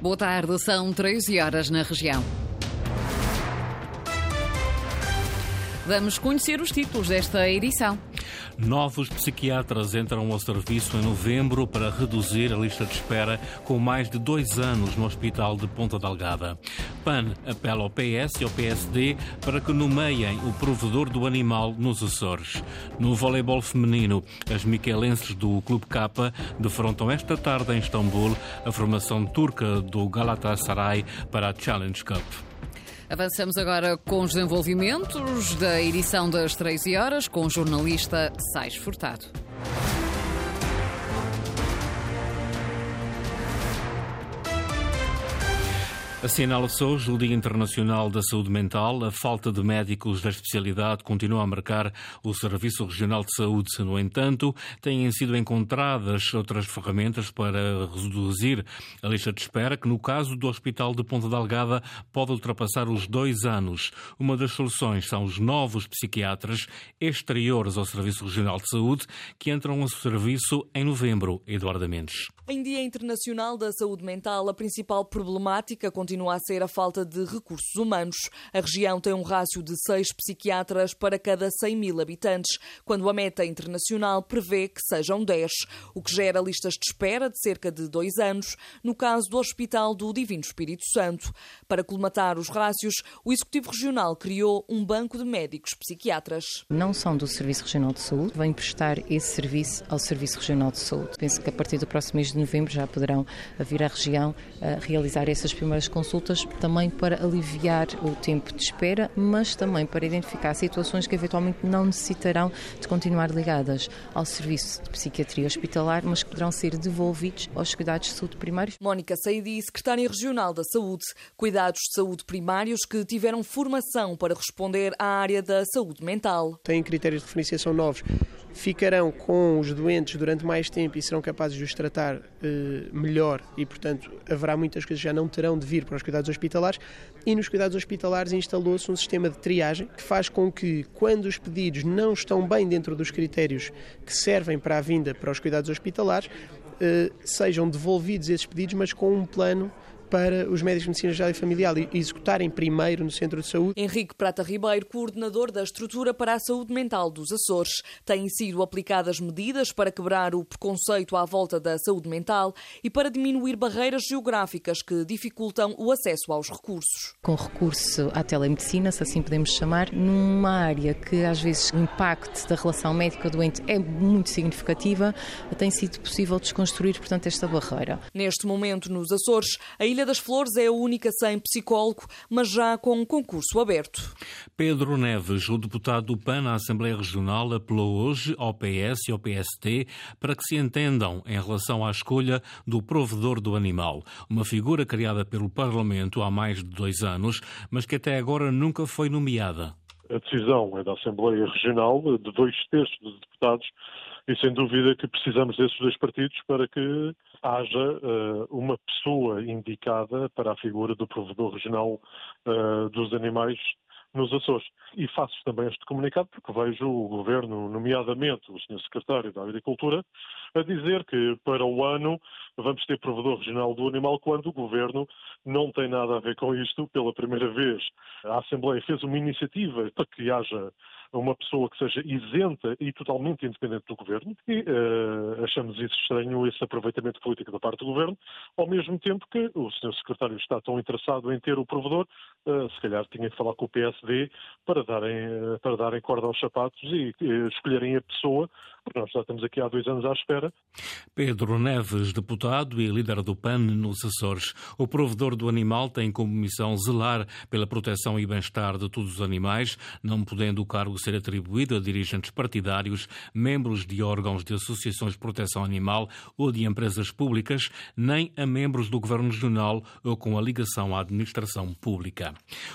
Boa tarde, são 13 horas na região. Vamos conhecer os títulos desta edição. Novos psiquiatras entram ao serviço em novembro para reduzir a lista de espera com mais de dois anos no Hospital de Ponta Delgada. PAN apela ao PS e ao PSD para que nomeiem o provedor do animal nos Açores. No voleibol feminino, as miquelenses do Clube K defrontam esta tarde em Istambul a formação turca do Galatasaray para a Challenge Cup. Avançamos agora com os desenvolvimentos da edição das 13 horas com o jornalista Sais Furtado. Assinala-se hoje o Dia Internacional da Saúde Mental. A falta de médicos da especialidade continua a marcar o Serviço Regional de Saúde. No entanto, têm sido encontradas outras ferramentas para reduzir a lista de espera, que no caso do Hospital de Ponta Delgada pode ultrapassar os dois anos. Uma das soluções são os novos psiquiatras exteriores ao Serviço Regional de Saúde, que entram ao serviço em novembro. Eduardo Mendes. Em Dia Internacional da Saúde Mental, a principal problemática continua a ser a falta de recursos humanos. A região tem um rácio de seis psiquiatras para cada 100 mil habitantes, quando a meta internacional prevê que sejam 10, o que gera listas de espera de cerca de dois anos, no caso do Hospital do Divino Espírito Santo. Para colmatar os rácios, o Executivo Regional criou um banco de médicos psiquiatras. Não são do Serviço Regional de Saúde, vêm prestar esse serviço ao Serviço Regional de Saúde. Penso que a partir do próximo mês de novembro já poderão vir à região a realizar essas primeiras consultas, também para aliviar o tempo de espera, mas também para identificar situações que eventualmente não necessitarão de continuar ligadas ao serviço de psiquiatria hospitalar, mas que poderão ser devolvidos aos cuidados de saúde primários. Mónica Saidi, secretária regional da Saúde, cuidados de saúde primários que tiveram formação para responder à área da saúde mental. Têm critérios de diferenciação novos ficarão com os doentes durante mais tempo e serão capazes de os tratar eh, melhor e, portanto, haverá muitas coisas que já não terão de vir para os cuidados hospitalares. E nos cuidados hospitalares instalou-se um sistema de triagem que faz com que, quando os pedidos não estão bem dentro dos critérios que servem para a vinda para os cuidados hospitalares, eh, sejam devolvidos esses pedidos, mas com um plano para os médicos de medicina geral e familiar e executarem primeiro no centro de saúde. Henrique Prata Ribeiro, coordenador da estrutura para a saúde mental dos Açores. Têm sido aplicadas medidas para quebrar o preconceito à volta da saúde mental e para diminuir barreiras geográficas que dificultam o acesso aos recursos. Com recurso à telemedicina, se assim podemos chamar, numa área que às vezes o impacto da relação médico-doente é muito significativa, tem sido possível desconstruir, portanto, esta barreira. Neste momento, nos Açores, a Ilha das Flores é a única sem psicólogo, mas já com um concurso aberto. Pedro Neves, o deputado do PAN na Assembleia Regional, apelou hoje ao PS e ao PST para que se entendam em relação à escolha do provedor do animal, uma figura criada pelo Parlamento há mais de dois anos, mas que até agora nunca foi nomeada. A decisão é da Assembleia Regional, de dois terços dos deputados, e sem dúvida que precisamos desses dois partidos para que haja uh, uma pessoa indicada para a figura do provedor regional uh, dos animais nos Açores. E faço também este comunicado porque vejo o Governo, nomeadamente o Sr. Secretário da Agricultura, a dizer que para o ano vamos ter provedor regional do animal quando o Governo não tem nada a ver com isto. Pela primeira vez, a Assembleia fez uma iniciativa para que haja uma pessoa que seja isenta e totalmente independente do governo e uh, achamos isso estranho, esse aproveitamento político da parte do governo, ao mesmo tempo que o senhor secretário está tão interessado em ter o provedor, uh, se calhar tinha que falar com o PSD para darem, uh, para darem corda aos sapatos e escolherem a pessoa, porque nós já estamos aqui há dois anos à espera. Pedro Neves, deputado e líder do PAN nos Açores. O provedor do animal tem como missão zelar pela proteção e bem-estar de todos os animais, não podendo o cargo ser atribuído a dirigentes partidários, membros de órgãos de associações de proteção animal ou de empresas públicas, nem a membros do Governo Regional ou com a ligação à administração pública.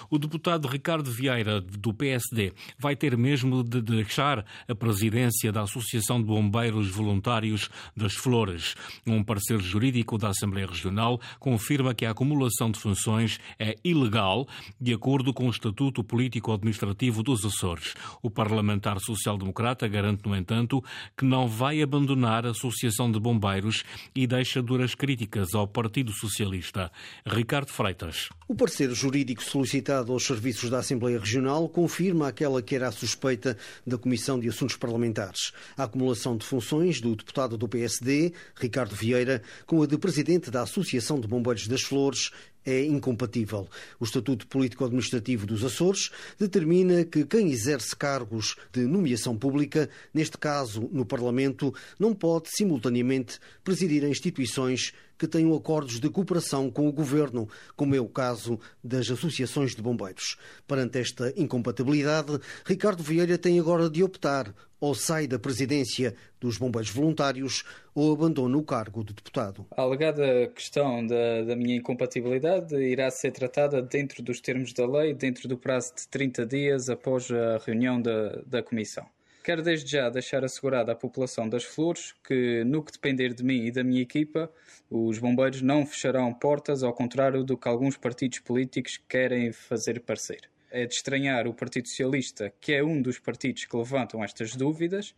O deputado Ricardo Vieira, do PSD, vai ter mesmo de deixar a presidência da Associação de Bombeiros Voluntários das Flores. Um parecer jurídico da Assembleia Regional confirma que a acumulação de funções é ilegal, de acordo com o Estatuto Político-Administrativo dos Açores. O parlamentar social-democrata garante, no entanto, que não vai abandonar a Associação de Bombeiros e deixa duras críticas ao Partido Socialista. Ricardo Freitas. O parecer jurídico solicitado aos serviços da Assembleia Regional confirma aquela que era a suspeita da Comissão de Assuntos Parlamentares. A acumulação de funções do deputado do PSD, Ricardo Vieira, com a de presidente da Associação de Bombeiros das Flores é incompatível. O Estatuto Político-Administrativo dos Açores determina que quem exerce cargos de nomeação pública, neste caso no Parlamento, não pode simultaneamente presidir instituições que tenham acordos de cooperação com o governo, como é o caso das associações de bombeiros. Perante esta incompatibilidade, Ricardo Vieira tem agora de optar ou sai da presidência dos bombeiros voluntários ou abandona o cargo de deputado. A alegada questão da, da, minha incompatibilidade irá ser tratada dentro dos termos da lei, dentro do prazo de 30 dias após a reunião da, da Comissão. Quero desde já deixar assegurada à população das Flores que, no que depender de mim e da minha equipa, os bombeiros não fecharão portas, ao contrário do que alguns partidos políticos querem fazer parecer. É de estranhar o Partido Socialista, que é um dos partidos que levantam estas dúvidas,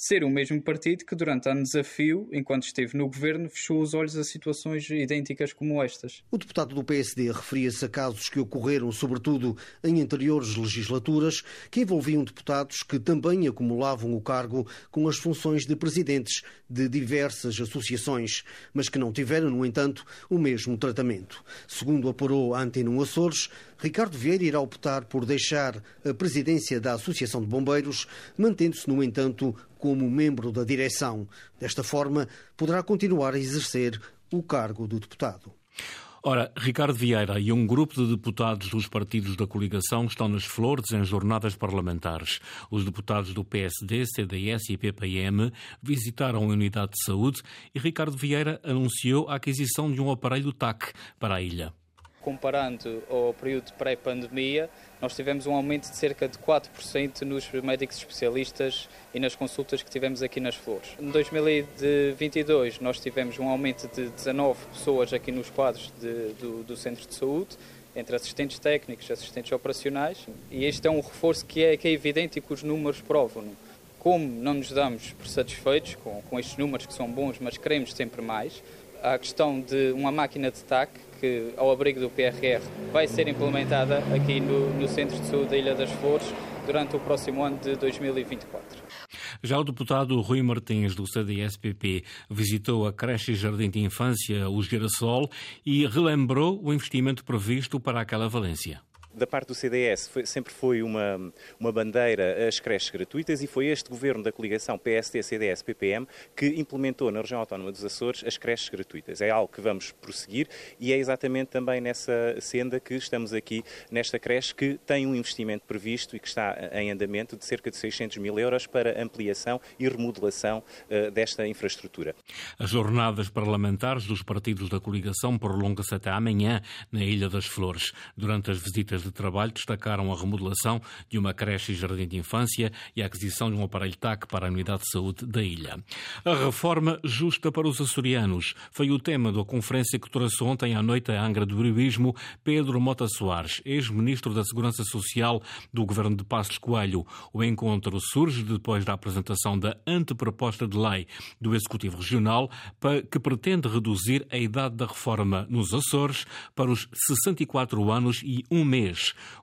ser o mesmo partido que, durante anos a fio, enquanto esteve no governo, fechou os olhos a situações idênticas como estas. O deputado do PSD referia-se a casos que ocorreram, sobretudo em anteriores legislaturas, que envolviam deputados que também acumulavam o cargo com as funções de presidentes de diversas associações, mas que não tiveram, no entanto, o mesmo tratamento. Segundo apurou a Antena Açores, Ricardo Vieira irá optar por deixar a presidência da Associação de Bombeiros, mantendo-se, no entanto, como membro da direção. Desta forma, poderá continuar a exercer o cargo de deputado. Ora, Ricardo Vieira e um grupo de deputados dos partidos da coligação estão nas Flores em jornadas parlamentares. Os deputados do PSD, CDS e PPM visitaram a unidade de saúde e Ricardo Vieira anunciou a aquisição de um aparelho TAC para a ilha comparando ao período pré-pandemia, nós tivemos um aumento de cerca de 4% nos médicos especialistas e nas consultas que tivemos aqui nas Flores. Em 2022, nós tivemos um aumento de 19 pessoas aqui nos quadros de, do, do centro de saúde, entre assistentes técnicos assistentes operacionais, e este é um reforço que é, que é evidente e que os números provam. Como não nos damos por satisfeitos com, com estes números que são bons, mas queremos sempre mais, a questão de uma máquina de TAC que, ao abrigo do PRR, vai ser implementada aqui no, no Centro de Saúde da Ilha das Flores durante o próximo ano de 2024. Já o deputado Rui Martins, do CDS-PP, visitou a creche e jardim de infância, o Girassol, e relembrou o investimento previsto para aquela Valência da parte do CDS foi, sempre foi uma, uma bandeira as creches gratuitas e foi este governo da coligação PSD-CDS-PPM que implementou na região autónoma dos Açores as creches gratuitas. É algo que vamos prosseguir e é exatamente também nessa senda que estamos aqui nesta creche que tem um investimento previsto e que está em andamento de cerca de 600 mil euros para ampliação e remodelação uh, desta infraestrutura. As jornadas parlamentares dos partidos da coligação prolongam-se até amanhã na Ilha das Flores. Durante as visitas de de trabalho destacaram a remodelação de uma creche e jardim de infância e a aquisição de um aparelho TAC para a unidade de saúde da ilha. A reforma justa para os açorianos foi o tema da conferência que trouxe ontem à noite a Angra do Brioismo Pedro Mota Soares, ex-ministro da Segurança Social do governo de Passos Coelho. O encontro surge depois da apresentação da anteproposta de lei do Executivo Regional que pretende reduzir a idade da reforma nos Açores para os 64 anos e um mês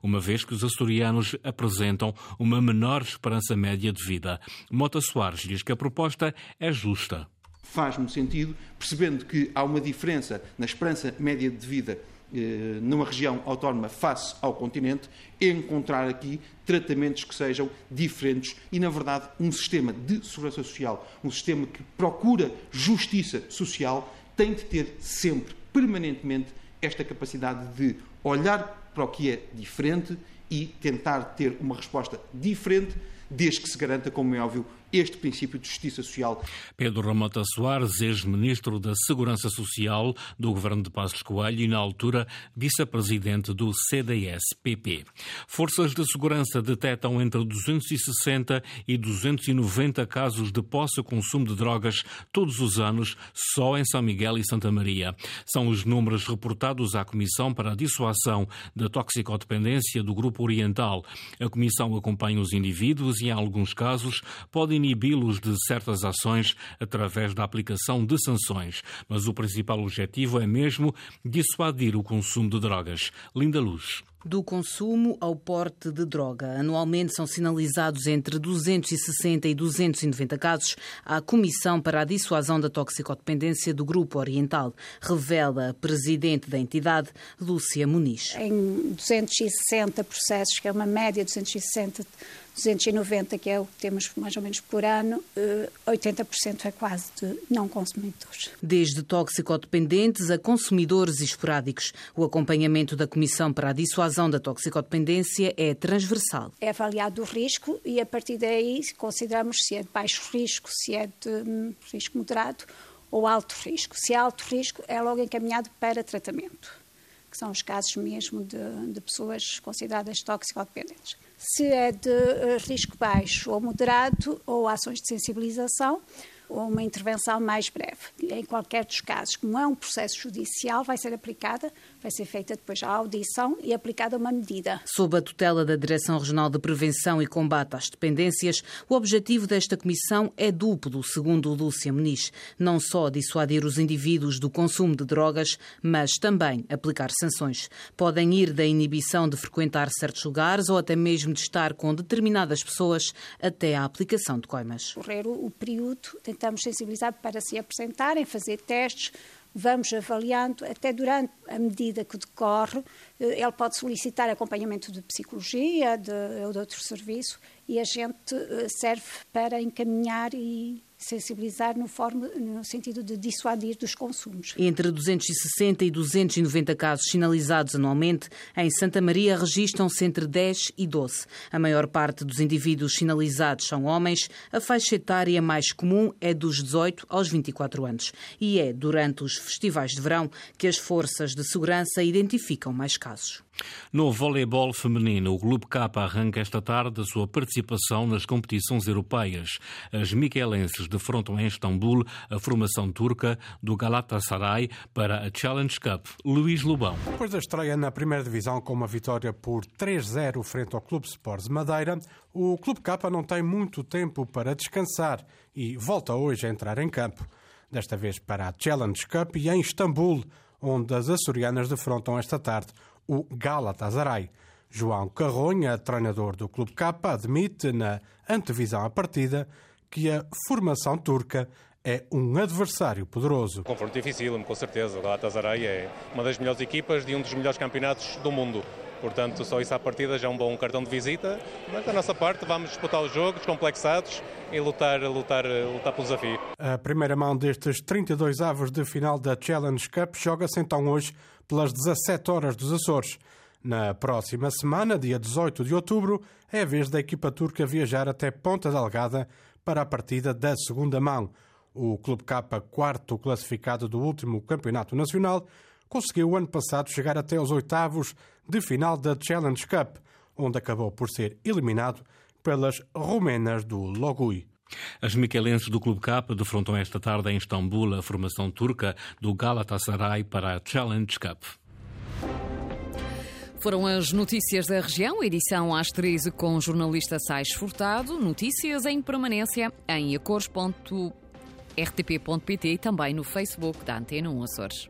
uma vez que os açorianos apresentam uma menor esperança média de vida. Mota Soares diz que a proposta é justa. Faz-me sentido, percebendo que há uma diferença na esperança média de vida eh, numa região autónoma face ao continente, encontrar aqui tratamentos que sejam diferentes e, na verdade, um sistema de segurança social, um sistema que procura justiça social, tem de ter sempre, permanentemente, esta capacidade de olhar para o que é diferente e tentar ter uma resposta diferente, desde que se garanta, como é óbvio, este princípio de justiça social. Pedro Ramota Soares, ex-ministro da Segurança Social do governo de Passos Coelho e, na altura, vice-presidente do CDS-PP. Forças de segurança detectam entre 260 e 290 casos de posse e consumo de drogas todos os anos, só em São Miguel e Santa Maria. São os números reportados à Comissão para a Dissuasão da Toxicodependência do Grupo Oriental. A Comissão acompanha os indivíduos e, em alguns casos, pode inibi-los de certas ações através da aplicação de sanções. Mas o principal objetivo é mesmo dissuadir o consumo de drogas. Linda Luz do consumo ao porte de droga. Anualmente são sinalizados entre 260 e 290 casos. A Comissão para a Dissuasão da Toxicodependência do Grupo Oriental revela a presidente da entidade, Lúcia Muniz. Em 260 processos, que é uma média de 260 290, que é o que temos mais ou menos por ano, 80% eh, é quase de não consumidores. Desde toxicodependentes a consumidores esporádicos, o acompanhamento da Comissão para a Dissuasão da Toxicodependência é transversal. É avaliado o risco e, a partir daí, consideramos se é de baixo risco, se é de hum, risco moderado ou alto risco. Se é alto risco, é logo encaminhado para tratamento, que são os casos mesmo de, de pessoas consideradas toxicodependentes se é de eh, risco baixo ou moderado, ou ações de sensibilização, ou uma intervenção mais breve. Em qualquer dos casos, como é um processo judicial, vai ser aplicada, vai ser feita depois a audição e aplicada uma medida. Sob a tutela da Direção Regional de Prevenção e Combate às Dependências, o objetivo desta comissão é duplo, segundo Lúcia Muniz. Não só dissuadir os indivíduos do consumo de drogas, mas também aplicar sanções. Podem ir da inibição de frequentar certos lugares ou até mesmo de estar com determinadas pessoas até à aplicação de coimas. Correr o período tentamos sensibilizar para se apresentarem, fazer testes, vamos avaliando, até durante a medida que decorre, eh, ele pode solicitar acompanhamento de psicologia de, ou de outro serviço e a gente eh, serve para encaminhar e sensibilizar no, forma, no sentido de dissuadir dos consumos. Entre 260 e 290 casos sinalizados anualmente, em Santa Maria registram-se entre 10 e 12. A maior parte dos indivíduos sinalizados são homens, a faixa etária mais comum é dos 18 aos 24 anos. E é durante os festivais de verão que as forças de segurança identificam mais casos. No voleibol feminino, o Clube K arranca esta tarde a sua participação nas competições europeias. As miquelenses defrontam em Istambul a formação turca do Galatasaray para a Challenge Cup. Luís Lobão. Depois da estreia na primeira divisão com uma vitória por 3-0 frente ao Clube Sports Madeira, o Clube K não tem muito tempo para descansar e volta hoje a entrar em campo. Desta vez para a Challenge Cup e em Istambul, onde as açorianas defrontam esta tarde o Galatasaray. João Carronha, treinador do Clube K, admite na antevisão à partida que a formação turca é um adversário poderoso. Um confronto difícil, com certeza. O Galatasaray é uma das melhores equipas de um dos melhores campeonatos do mundo. Portanto, só isso à partida já é um bom cartão de visita. Mas da nossa parte, vamos disputar o jogo descomplexados e lutar, lutar, lutar pelo desafio. A primeira mão destes 32 avos de final da Challenge Cup joga-se então hoje pelas 17 horas dos Açores. Na próxima semana, dia 18 de outubro, é a vez da equipa turca viajar até Ponta Delgada para a partida da segunda mão. O Clube K, quarto classificado do último campeonato nacional, conseguiu ano passado chegar até os oitavos de final da Challenge Cup, onde acabou por ser eliminado pelas rumenas do Logui. As miquelenses do Clube K defrontam esta tarde em Istambul a formação turca do Galatasaray para a Challenge Cup. Foram as notícias da região, edição às 13 com o jornalista Sais Furtado. Notícias em permanência em acores.rtp.pt e também no Facebook da Antena 1 Açores.